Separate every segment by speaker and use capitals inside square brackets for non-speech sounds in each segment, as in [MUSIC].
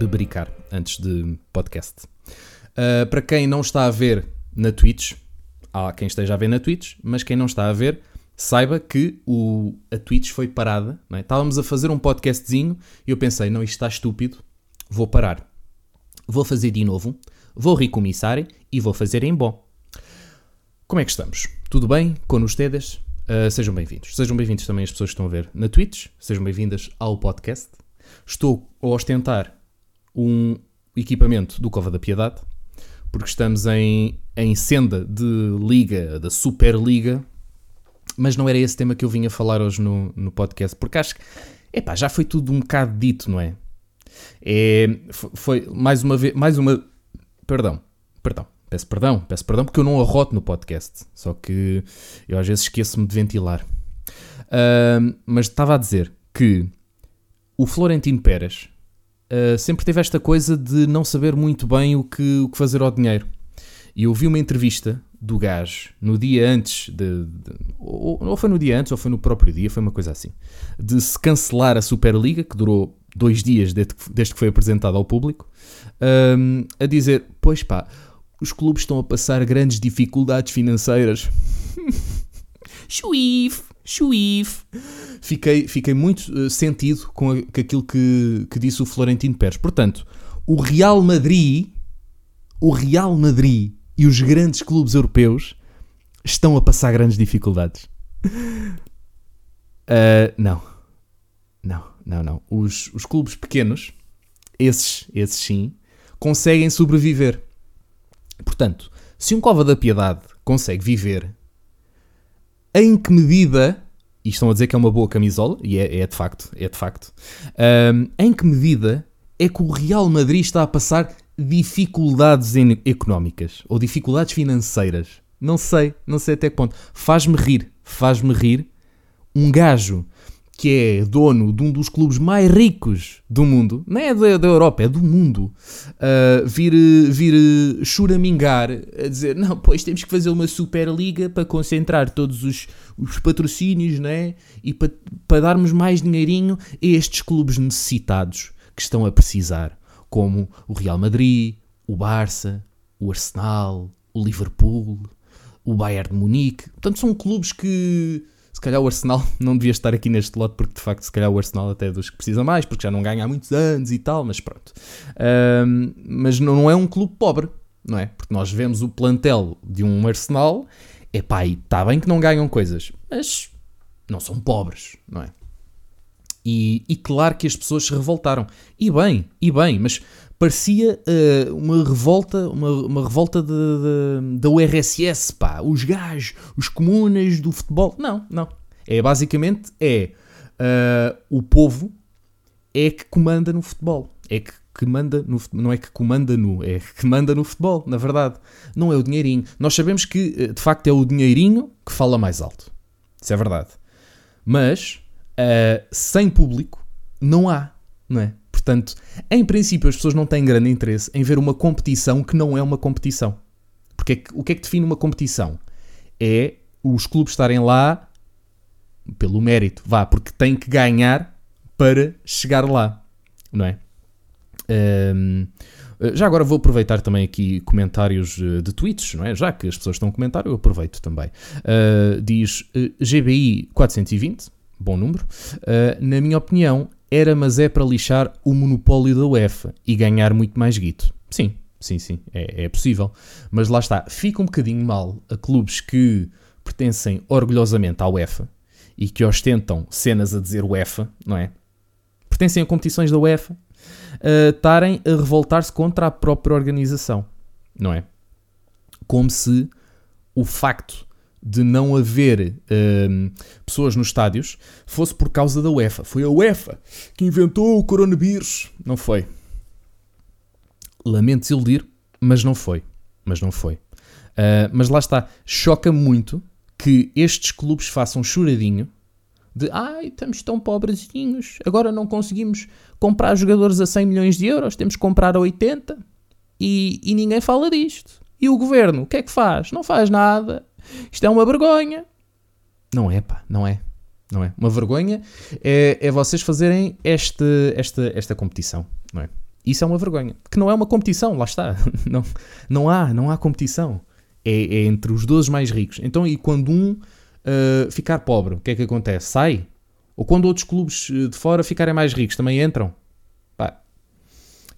Speaker 1: bebericar antes de podcast. Uh, para quem não está a ver na Twitch, há quem esteja a ver na Twitch, mas quem não está a ver, saiba que o, a Twitch foi parada. É? Estávamos a fazer um podcastzinho e eu pensei, não, isto está estúpido, vou parar. Vou fazer de novo, vou recomeçar e vou fazer em bom. Como é que estamos? Tudo bem com ustedes? Uh, sejam bem-vindos. Sejam bem-vindos também as pessoas que estão a ver na Twitch. Sejam bem-vindas ao podcast. Estou a ostentar um equipamento do Cova da Piedade, porque estamos em, em senda de liga, da Superliga, mas não era esse tema que eu vinha falar hoje no, no podcast, porque acho que, epá, já foi tudo um bocado dito, não é? é foi mais uma vez, mais uma, perdão, perdão, peço perdão, peço perdão porque eu não arroto no podcast, só que eu às vezes esqueço-me de ventilar. Uh, mas estava a dizer que o Florentino Pérez uh, sempre teve esta coisa de não saber muito bem o que, o que fazer ao dinheiro. E eu vi uma entrevista do gajo no dia antes de, de, ou, ou, foi no dia antes ou foi no próprio dia, foi uma coisa assim, de se cancelar a Superliga, que durou dois dias desde que, desde que foi apresentado ao público, um, a dizer: Pois pá, os clubes estão a passar grandes dificuldades financeiras. [LAUGHS] Chuif, chuif. Fiquei, fiquei muito uh, sentido com, a, com aquilo que, que disse o Florentino Pérez. Portanto, o Real Madrid, o Real Madrid e os grandes clubes europeus estão a passar grandes dificuldades. Uh, [LAUGHS] não. Não, não, não. Os, os clubes pequenos, esses, esses sim, conseguem sobreviver. Portanto, se um Cova da Piedade consegue viver, em que medida, e estão a dizer que é uma boa camisola, e é, é de facto, é de facto, um, em que medida é que o Real Madrid está a passar dificuldades económicas ou dificuldades financeiras. Não sei, não sei até que ponto. Faz-me rir, faz-me rir um gajo que é dono de um dos clubes mais ricos do mundo, não é da, da Europa, é do mundo, uh, vir, vir churamingar a dizer: não, pois temos que fazer uma Superliga para concentrar todos os, os patrocínios né? e para, para darmos mais dinheirinho a estes clubes necessitados que estão a precisar como o Real Madrid, o Barça, o Arsenal, o Liverpool, o Bayern de Munique. Portanto, são clubes que se calhar o Arsenal [LAUGHS] não devia estar aqui neste lote, porque de facto, se calhar o Arsenal até é dos que precisa mais, porque já não ganha há muitos anos e tal, mas pronto. Um, mas não é um clube pobre, não é? Porque nós vemos o plantel de um Arsenal, é pá, e está bem que não ganham coisas, mas não são pobres, não é? E, e, claro que as pessoas se revoltaram. E bem, e bem, mas parecia uh, uma revolta, uma, uma revolta da URSS, pá, os gajos, os comunas do futebol. Não, não. É basicamente é uh, o povo é que comanda no futebol. É que, que manda no não é que comanda no, é que manda no futebol, na verdade. Não é o dinheirinho. Nós sabemos que eh, de facto é o dinheirinho que fala mais alto. Isso é verdade. Mas uh, sem público não há, não é? Portanto, em princípio, as pessoas não têm grande interesse em ver uma competição que não é uma competição. Porque é o que é que define uma competição? É os clubes estarem lá pelo mérito, vá, porque têm que ganhar para chegar lá, não é? Um, já agora vou aproveitar também aqui comentários eh, de tweets, não é? Já que as pessoas estão a comentar, eu aproveito também. Uh, diz uh, GBI 420, bom número. Uh, na minha opinião, era, mas é para lixar o monopólio da UEFA e ganhar muito mais guito. Sim, sim, sim, é, é possível. Mas lá está, fica um bocadinho mal a clubes que pertencem orgulhosamente à UEFA e que ostentam cenas a dizer UEFA, não é? Pertencem a competições da UEFA, estarem a revoltar-se contra a própria organização, não é? Como se o facto de não haver uh, pessoas nos estádios fosse por causa da UEFA. Foi a UEFA que inventou o coronavírus. Não foi. Lamento desiludir, mas não foi. Mas não foi. Uh, mas lá está. Choca muito que estes clubes façam choradinho de ai, estamos tão pobrezinhos, agora não conseguimos comprar jogadores a 100 milhões de euros, temos que comprar a 80 e, e ninguém fala disto. E o governo, o que é que faz? Não faz nada isto é uma vergonha. Não é, pá, não é. Não é. Uma vergonha é, é vocês fazerem este, esta, esta competição, não é? Isso é uma vergonha. Que não é uma competição, lá está. [LAUGHS] Não, não há, não há competição. É, é entre os 12 mais ricos. Então, e quando um uh, ficar pobre, o que é que acontece? Sai? Ou quando outros clubes de fora ficarem mais ricos, também entram?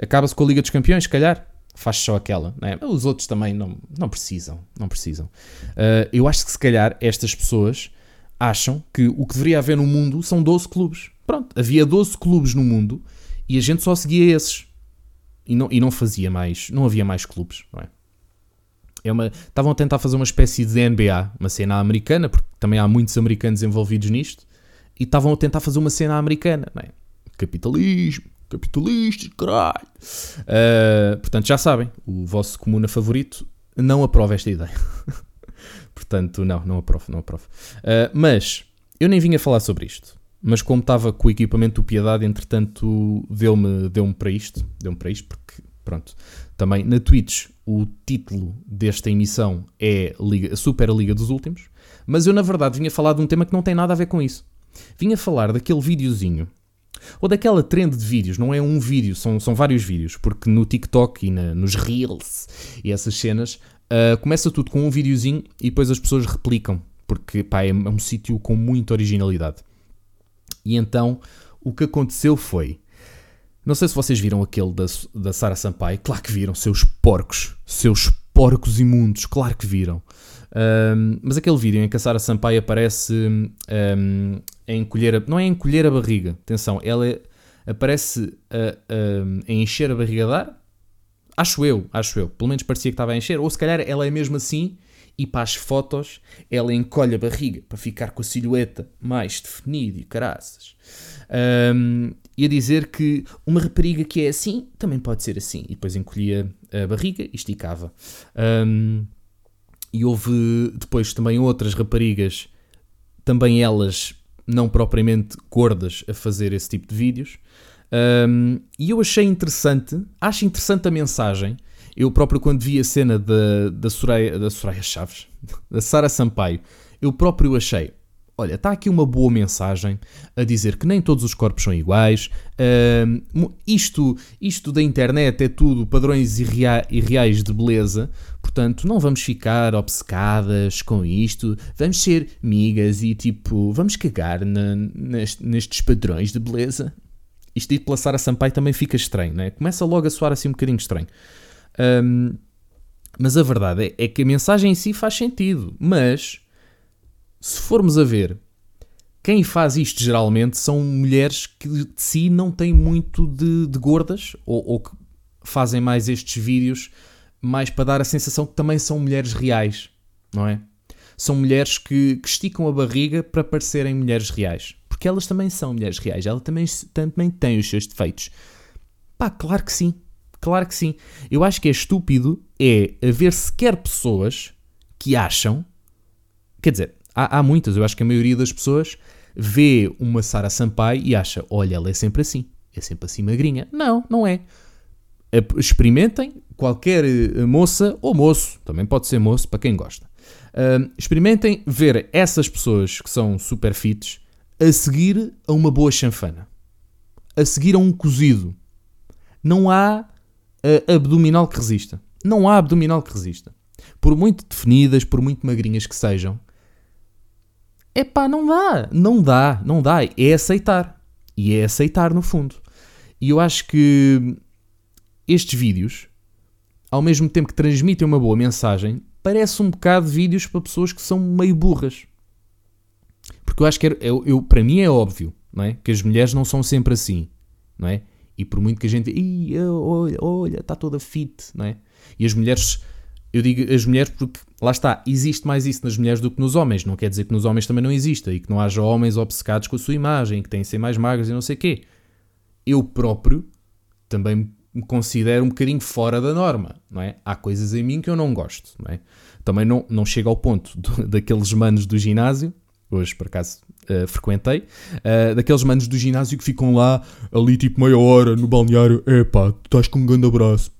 Speaker 1: Acaba-se com a Liga dos Campeões, se calhar. Faz só aquela, né? Os outros também não, não precisam, não precisam. Uh, eu acho que se calhar estas pessoas acham que o que deveria haver no mundo são 12 clubes. Pronto, havia 12 clubes no mundo e a gente só seguia esses. E não, e não fazia mais, não havia mais clubes, não é? É uma, estavam a tentar fazer uma espécie de NBA, uma cena americana, porque também há muitos americanos envolvidos nisto, e estavam a tentar fazer uma cena americana, não é? Capitalismo, capitalistas, caralho. Uh, portanto, já sabem, o vosso comuna favorito não aprova esta ideia. [LAUGHS] portanto, não, não aprovo, não aprovo. Uh, mas, eu nem vinha falar sobre isto. Mas como estava com o equipamento do Piedade, entretanto, deu-me deu para isto. Deu-me para isto, porque, pronto. Também, na Twitch, o título desta emissão é Liga, Super Liga dos Últimos. Mas eu, na verdade, vinha falar de um tema que não tem nada a ver com isso. Vinha falar daquele videozinho ou daquela trend de vídeos, não é um vídeo, são, são vários vídeos, porque no TikTok e na, nos Reels e essas cenas uh, começa tudo com um videozinho e depois as pessoas replicam, porque pá, é, é um sítio com muita originalidade. E então o que aconteceu foi. Não sei se vocês viram aquele da, da Sara Sampaio, claro que viram, seus porcos, seus porcos imundos, claro que viram. Um, mas aquele vídeo em que a Sara Sampaio aparece um, a encolher, a, não é a encolher a barriga, atenção, ela é, aparece a, a, a, encher a barriga de ar, acho eu, acho eu, pelo menos parecia que estava a encher, ou se calhar ela é mesmo assim e para as fotos ela encolhe a barriga para ficar com a silhueta mais definida e caraças. Um, e a dizer que uma rapariga que é assim também pode ser assim. E depois encolhia a barriga e esticava. Um, e houve depois também outras raparigas, também elas não propriamente gordas, a fazer esse tipo de vídeos. Um, e eu achei interessante, acho interessante a mensagem. Eu próprio, quando vi a cena da, da, Soraya, da Soraya Chaves, [LAUGHS] da Sara Sampaio, eu próprio achei: olha, está aqui uma boa mensagem a dizer que nem todos os corpos são iguais. Isto, isto da internet é tudo padrões irreais de beleza. Portanto, não vamos ficar obcecadas com isto, vamos ser migas e tipo, vamos cagar na, nestes padrões de beleza. Isto dito pela Sara Sampaio também fica estranho, né? Começa logo a soar assim um bocadinho estranho. Um, mas a verdade é, é que a mensagem em si faz sentido, mas se formos a ver, quem faz isto geralmente são mulheres que de si não têm muito de, de gordas ou, ou, que fazem mais estes vídeos mais para dar a sensação que também são mulheres reais, não é? São mulheres que, que esticam a barriga para parecerem mulheres reais. Porque elas também são mulheres reais, elas também, também têm os seus defeitos. Pá, claro que sim. Claro que sim. Eu acho que é estúpido é haver sequer pessoas que acham. Quer dizer, há, há muitas, eu acho que a maioria das pessoas vê uma Sara Sampaio e acha: olha, ela é sempre assim, é sempre assim magrinha. Não, não é. Experimentem, qualquer eh, moça ou moço, também pode ser moço para quem gosta. Uh, experimentem ver essas pessoas que são super fits a seguir a uma boa chanfana, a seguir a um cozido. Não há uh, abdominal que resista. Não há abdominal que resista. Por muito definidas, por muito magrinhas que sejam, é pá, não dá, não dá, não dá. É aceitar. E é aceitar no fundo. E eu acho que estes vídeos ao mesmo tempo que transmitem uma boa mensagem, parece um bocado vídeos para pessoas que são meio burras. Porque eu acho que é, eu, eu, para mim é óbvio não é? que as mulheres não são sempre assim. Não é? E por muito que a gente. Olha, olha, está toda fit. Não é? E as mulheres. Eu digo as mulheres porque, lá está, existe mais isso nas mulheres do que nos homens. Não quer dizer que nos homens também não exista e que não haja homens obcecados com a sua imagem, que têm de ser mais magros e não sei o quê. Eu próprio também me considero um bocadinho fora da norma, não é? Há coisas em mim que eu não gosto, não é? Também não, não chego ao ponto do, [LAUGHS] daqueles manos do ginásio, hoje por acaso uh, frequentei, uh, daqueles manos do ginásio que ficam lá ali tipo meia hora no balneário, é pá, tu estás com um grande abraço.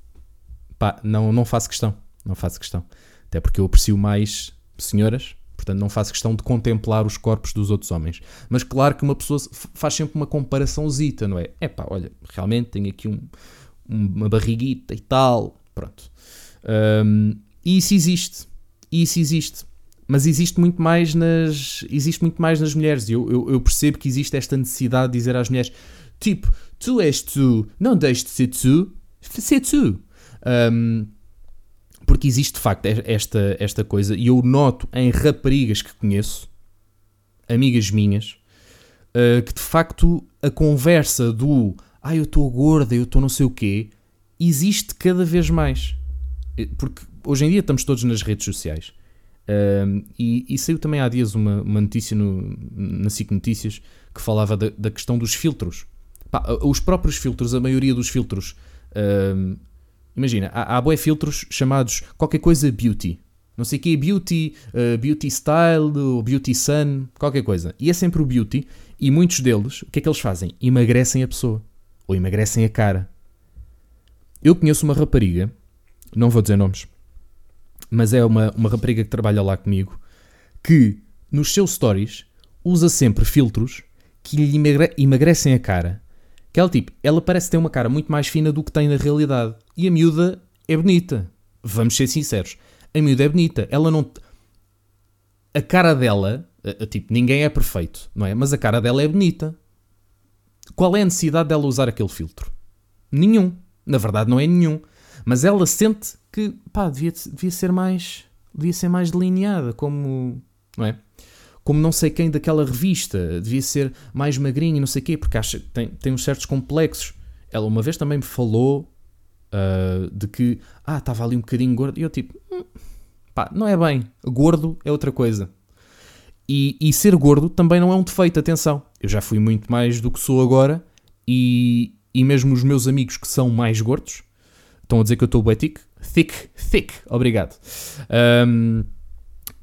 Speaker 1: Pá, não, não faço questão, não faço questão. Até porque eu aprecio mais senhoras, portanto não faço questão de contemplar os corpos dos outros homens. Mas claro que uma pessoa faz sempre uma comparaçãozita, não é? É pá, olha, realmente tenho aqui um uma barriguita e tal, pronto. Um, e isso existe, e isso existe. Mas existe muito mais nas, existe muito mais nas mulheres. Eu, eu, eu percebo que existe esta necessidade de dizer às mulheres, tipo, tu és tu, não deixes de ser tu, ser tu. Um, porque existe de facto esta, esta coisa, e eu noto em raparigas que conheço, amigas minhas, uh, que de facto a conversa do ah, eu estou gorda, eu estou não sei o quê, existe cada vez mais. Eh, porque hoje em dia estamos todos nas redes sociais. Uh, e, e, saiu também há dias uma, uma notícia no, na SIC Notícias que falava da, da questão dos filtros. Pá, os próprios filtros, a maioria dos filtros. Uh, imagina, há, há boé filtros chamados qualquer coisa beauty. Não sei o que, beauty, uh, beauty style, ou beauty sun, qualquer coisa. E é sempre o beauty. E muitos deles, o que é que eles fazem? Emagrecem a pessoa. Ou emagrecem a cara. Eu conheço uma rapariga, não vou dizer nomes, mas é uma, uma rapariga que trabalha lá comigo, que nos seus stories usa sempre filtros que lhe emagrecem a cara. Que ela, tipo, ela parece ter uma cara muito mais fina do que tem na realidade. E a miúda é bonita. Vamos ser sinceros. A miúda é bonita. Ela não. A cara dela, tipo, ninguém é perfeito, não é? Mas a cara dela é bonita. Qual é a necessidade dela usar aquele filtro? Nenhum. Na verdade, não é nenhum. Mas ela sente que, pá, devia, devia ser mais. devia ser mais delineada, como. não é? Como não sei quem daquela revista, devia ser mais magrinha e não sei o quê, porque acha, tem, tem uns certos complexos. Ela uma vez também me falou uh, de que, ah, estava ali um bocadinho gordo, e eu tipo, hum, pá, não é bem, gordo é outra coisa. E, e ser gordo também não é um defeito, atenção. Eu já fui muito mais do que sou agora, e, e mesmo os meus amigos que são mais gordos, Estão a dizer que eu estou bem thick? Thick, thick, obrigado. Um,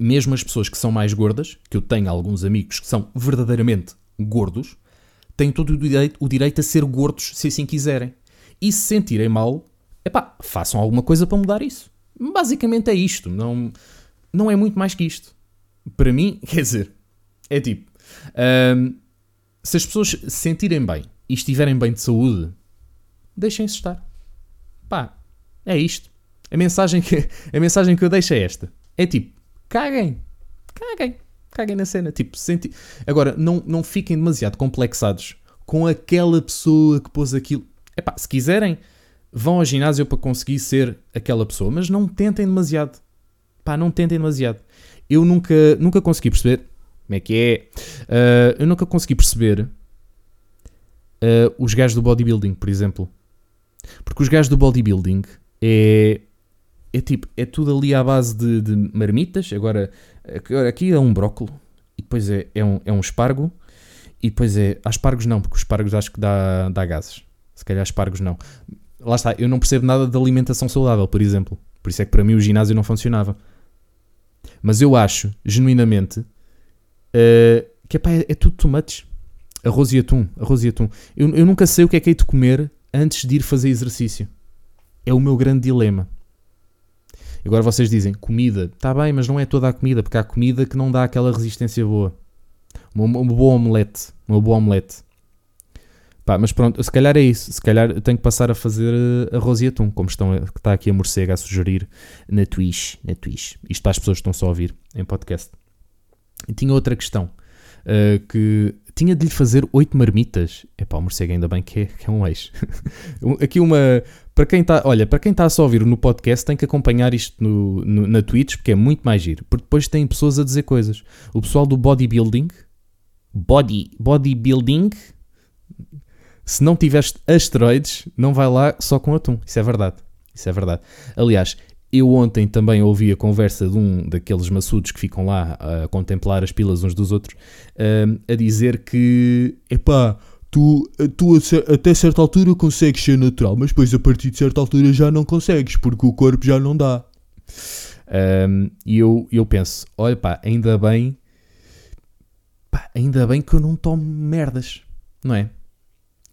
Speaker 1: mesmo as pessoas que são mais gordas, que eu tenho alguns amigos que são verdadeiramente gordos, têm todo o direito, o direito a ser gordos se assim quiserem. E se sentirem mal, epá, façam alguma coisa para mudar isso. Basicamente é isto, não, não é muito mais que isto. Para mim, [LAUGHS] quer dizer, é tipo, um, se as pessoas se sentirem bem e estiverem bem de saúde, deixem-se estar. Pá, é isto. A mensagem que, [LAUGHS] a mensagem que eu deixo é esta. É tipo, caguem. Caguem. Caguem na cena. Tipo, senti... Agora, não, não fiquem demasiado complexados com aquela pessoa que pôs aquilo. Epá, se quiserem, vão ao ginásio para conseguir ser aquela pessoa, mas não tentem demasiado. Pá, não tentem demasiado. Eu nunca, nunca consegui perceber como é que é. Uh, eu nunca consegui perceber uh, os gajos do bodybuilding, por exemplo. Porque os gajos do bodybuilding é, é tipo, é tudo ali à base de, de marmitas. Agora, aqui é um brócolo, e depois é, é, um, é um espargo, e depois é. Há espargos não, porque os espargos acho que dá, dá gases. Se calhar espargos não. Lá está, eu não percebo nada de alimentação saudável, por exemplo. Por isso é que para mim o ginásio não funcionava. Mas eu acho, genuinamente, uh, que epá, é, é tudo tomates. Arroz e atum. Arroz e atum. Eu, eu nunca sei o que é que hei de comer antes de ir fazer exercício. É o meu grande dilema. Agora vocês dizem, comida, está bem, mas não é toda a comida, porque há comida que não dá aquela resistência boa. Uma, uma boa omelete, uma boa omelete. Pá, mas pronto, se calhar é isso. Se calhar eu tenho que passar a fazer uh, arroz e atum, como estão, que está aqui a morcega a sugerir na Twitch, na Twitch. Isto para as pessoas que estão só a ouvir em podcast. E tinha outra questão, uh, que tinha de lhe fazer oito marmitas. É pá, o morcego ainda bem que é, que é um ex. [LAUGHS] Aqui uma. Para quem está. Olha, para quem está só a ouvir no podcast, tem que acompanhar isto no, no, na Twitch, porque é muito mais giro. Porque depois tem pessoas a dizer coisas. O pessoal do bodybuilding. Body, bodybuilding. Se não tiveres asteroides, não vai lá só com atum. Isso é verdade. Isso é verdade. Aliás, eu ontem também ouvi a conversa de um daqueles maçudos que ficam lá a contemplar as pilas uns dos outros, a dizer que, epá, tu, tu até certa altura consegues ser natural, mas depois a partir de certa altura já não consegues, porque o corpo já não dá. Um, e eu, eu penso, olha pá, ainda bem, pá, ainda bem que eu não tomo merdas, não é?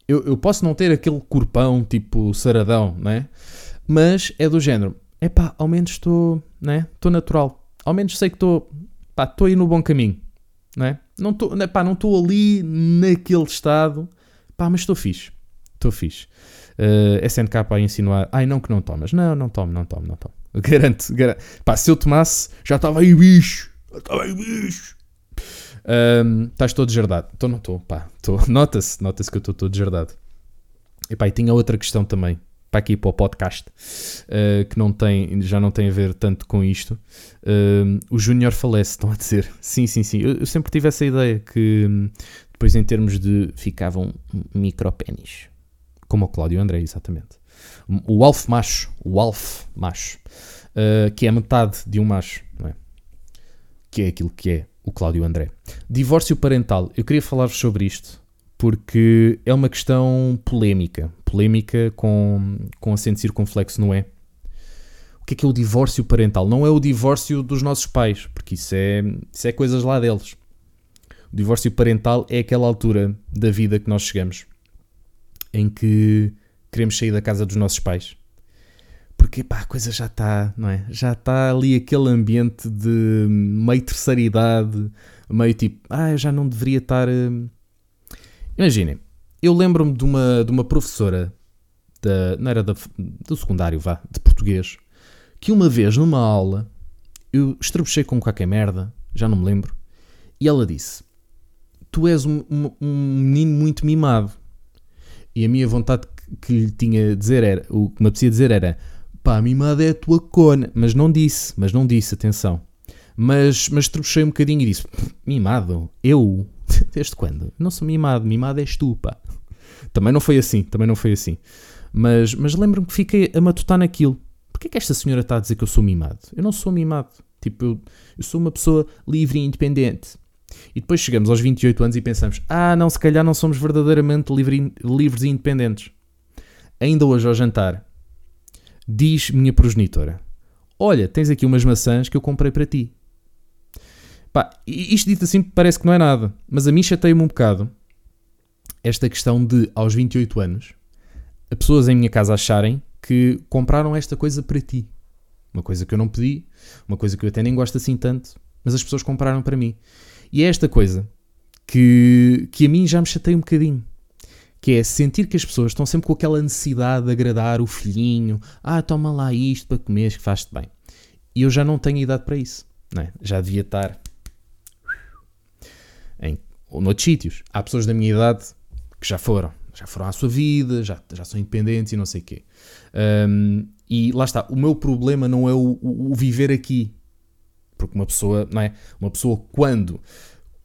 Speaker 1: Eu, eu posso não ter aquele corpão tipo saradão, não é? Mas é do género, é pá, ao menos estou, né? Estou natural. Ao menos sei que estou, pá, estou aí no bom caminho, não é? Não estou, né, pá, não estou ali naquele estado, pá, mas estou fixe. Estou fixe. Uh, SNK a insinuar, ai não que não tomas. Não, não tomo, não tomo, não tomo. [LAUGHS] Garanto, garanto. Pá, se eu tomasse, já estava aí bicho. Já estava aí bicho. Um, estás todo deserdado. Então não estou, pá. [LAUGHS] Nota-se, nota-se que eu estou todo deserdado. E pá, e tinha outra questão também, para aqui para o podcast, uh, que não tem, já não tem a ver tanto com isto. Uh, o Júnior falece, estão a dizer. Sim, sim, sim. Eu, eu sempre tive essa ideia que depois em termos de ficavam micropénis. Como o Cláudio André, exatamente. O alf macho, o alf macho, uh, que é metade de um macho, não é? Que é aquilo que é o Cláudio André. Divórcio parental. Eu queria falar-vos sobre isto porque é uma questão polémica. Polémica com, com acento circunflexo, não é? O que é que é o divórcio parental? Não é o divórcio dos nossos pais, porque isso é, isso é coisas lá deles. O divórcio parental é aquela altura da vida que nós chegamos em que queremos sair da casa dos nossos pais. Porque pá, a coisa já está, não é? Já está ali aquele ambiente de meio terceira idade, meio tipo, ah, eu já não deveria estar. Uh... Imaginem, eu lembro-me de uma, de uma professora, da, não era da, do secundário, vá, de português, que uma vez numa aula eu estrebuchei com qualquer merda, já não me lembro, e ela disse: Tu és um, um, um menino muito mimado. E a minha vontade que lhe tinha de dizer era, o que me apetecia dizer era, pá, mimada é a tua cona. Mas não disse, mas não disse, atenção. Mas, mas trebuchei um bocadinho e disse, mimado? Eu? [LAUGHS] Desde quando? Não sou mimado, mimado és tu, pá. Também não foi assim, também não foi assim. Mas, mas lembro-me que fiquei a matutar naquilo. Porquê que esta senhora está a dizer que eu sou mimado? Eu não sou mimado. Tipo, eu, eu sou uma pessoa livre e independente. E depois chegamos aos 28 anos e pensamos: ah, não, se calhar não somos verdadeiramente livre, livres e independentes. Ainda hoje ao jantar, diz minha progenitora: Olha, tens aqui umas maçãs que eu comprei para ti. Pá, isto dito assim parece que não é nada, mas a mim chateia-me um bocado esta questão de, aos 28 anos, as pessoas em minha casa acharem que compraram esta coisa para ti. Uma coisa que eu não pedi, uma coisa que eu até nem gosto assim tanto, mas as pessoas compraram para mim. E é esta coisa que, que a mim já me chateia um bocadinho. Que é sentir que as pessoas estão sempre com aquela necessidade de agradar o filhinho. Ah, toma lá isto para comer, que faz-te bem. E eu já não tenho idade para isso. É? Já devia estar em ou noutros sítios. Há pessoas da minha idade que já foram. Já foram à sua vida, já, já são independentes e não sei o quê. Um, e lá está. O meu problema não é o, o, o viver aqui. Porque uma pessoa, não é? Uma pessoa quando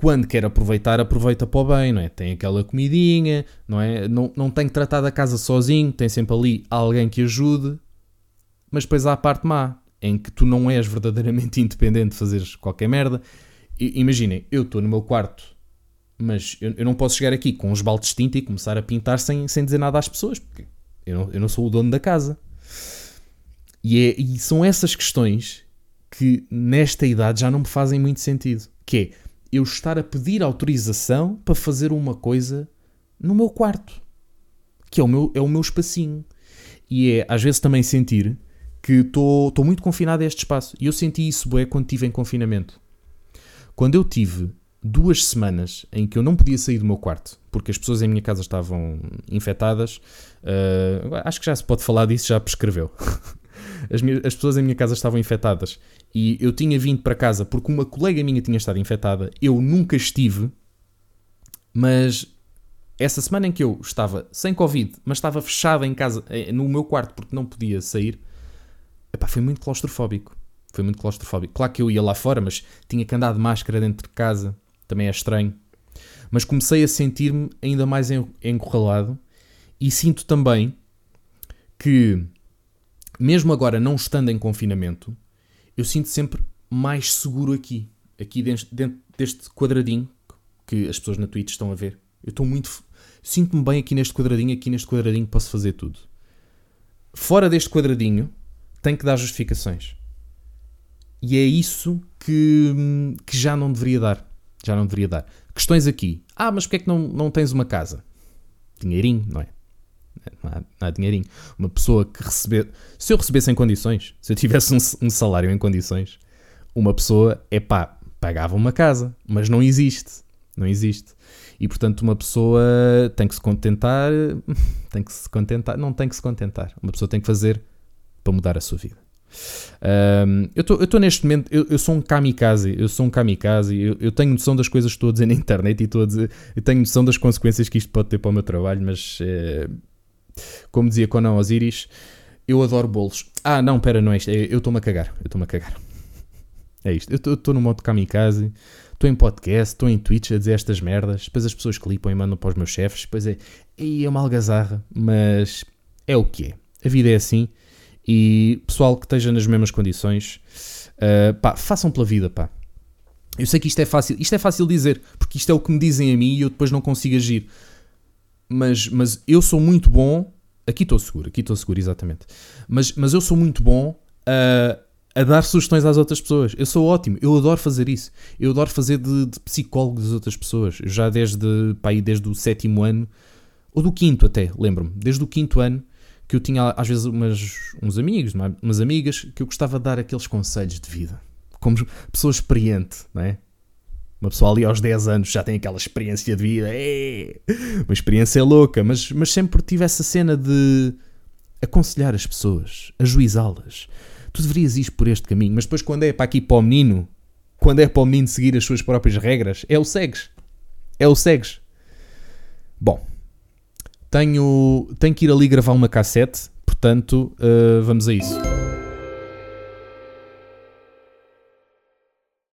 Speaker 1: quando quer aproveitar, aproveita para o bem, não é? Tem aquela comidinha, não é? Não, não tem que tratar da casa sozinho, tem sempre ali alguém que ajude. Mas depois há a parte má, em que tu não és verdadeiramente [LAUGHS] independente de fazeres qualquer merda. Imaginem, eu estou no meu quarto, mas eu, eu, não posso chegar aqui com uns baldes de tinta e começar a pintar sem, sem dizer nada às pessoas, porque eu não, eu não sou o dono da casa. E, é, e são essas questões que nesta idade já não me fazem muito sentido. Que é eu estar a pedir autorização para fazer uma coisa no meu quarto. Que é o meu, é o meu espacinho. E é às vezes também sentir que estou muito confinado a este espaço. E eu senti isso bué quando estive em confinamento. Quando eu tive duas semanas em que eu não podia sair do meu quarto, porque as pessoas em minha casa estavam infectadas, uh, acho que já se pode falar disso, já prescreveu. [LAUGHS] as, minhas, as pessoas em minha casa estavam infectadas e eu tinha vindo para casa porque uma colega minha tinha estado infectada, eu nunca estive, mas essa semana em que eu estava sem Covid, mas estava fechado em casa, eh, no meu quarto porque não podia sair, epá, foi muito claustrofóbico. Foi muito claustrofóbico. Claro que eu ia lá fora, mas tinha que andar de máscara dentro de casa, também é estranho. Mas comecei a sentir-me ainda mais encurralado e sinto também que mesmo agora não estando em confinamento, eu sinto sempre mais seguro aqui. Aqui dentro, dentro deste quadradinho que as pessoas na Twitch estão a ver. Eu estou muito. Sinto-me bem aqui neste quadradinho, aqui neste quadradinho posso fazer tudo. Fora deste quadradinho, tenho que dar justificações. E é isso que, que já não deveria dar. Já não deveria dar. Questões aqui. Ah, mas porquê é que não, não tens uma casa? Dinheirinho, não é? Não há, não há dinheirinho. Uma pessoa que receber. Se eu recebesse em condições, se eu tivesse um, um salário em condições, uma pessoa, é pá, pagava uma casa. Mas não existe. Não existe. E portanto, uma pessoa tem que se contentar, [LAUGHS] tem que se contentar, não tem que se contentar. Uma pessoa tem que fazer para mudar a sua vida. Um, eu estou neste momento, eu, eu, sou um kamikaze, eu sou um kamikaze, eu, eu, tenho noção das coisas que estou a dizer na internet e estou a dizer, eu tenho noção das consequências que isto pode ter para o meu trabalho, mas eh, como dizia Conan Osiris, eu adoro bolos. Ah, não, pera, não é isto, eu estou-me a cagar, eu estou-me a cagar. É isto, eu estou no modo kamikaze, estou em podcast, estou em Twitch a dizer estas merdas, depois as pessoas clipam e mandam para os meus chefes, depois é, é uma algazarra, mas é o que é. A vida é assim e pessoal que esteja nas mesmas condições, uh, pá, façam pela vida, pá. Eu sei que isto é fácil, isto é fácil dizer, porque isto é o que me dizem a mim e eu depois não consigo agir. Mas, mas eu sou muito bom, aqui estou seguro, aqui estou seguro, exatamente. Mas, mas eu sou muito bom a, a dar sugestões às outras pessoas. Eu sou ótimo, eu adoro fazer isso. Eu adoro fazer de, de psicólogo das outras pessoas. Já desde, pá, desde o sétimo ano, ou do quinto até, lembro-me, desde o quinto ano, que eu tinha às vezes umas, uns amigos, umas amigas, que eu gostava de dar aqueles conselhos de vida. Como pessoa experiente, não é? Uma pessoa ali aos 10 anos já tem aquela experiência de vida, é, uma experiência louca, mas, mas sempre tive essa cena de aconselhar as pessoas, ajuizá-las. Tu deverias ir por este caminho, mas depois quando é para aqui para o menino, quando é para o menino seguir as suas próprias regras, é o segues. É o segues. Bom, tenho, tenho que ir ali gravar uma cassete, portanto, uh, vamos a isso.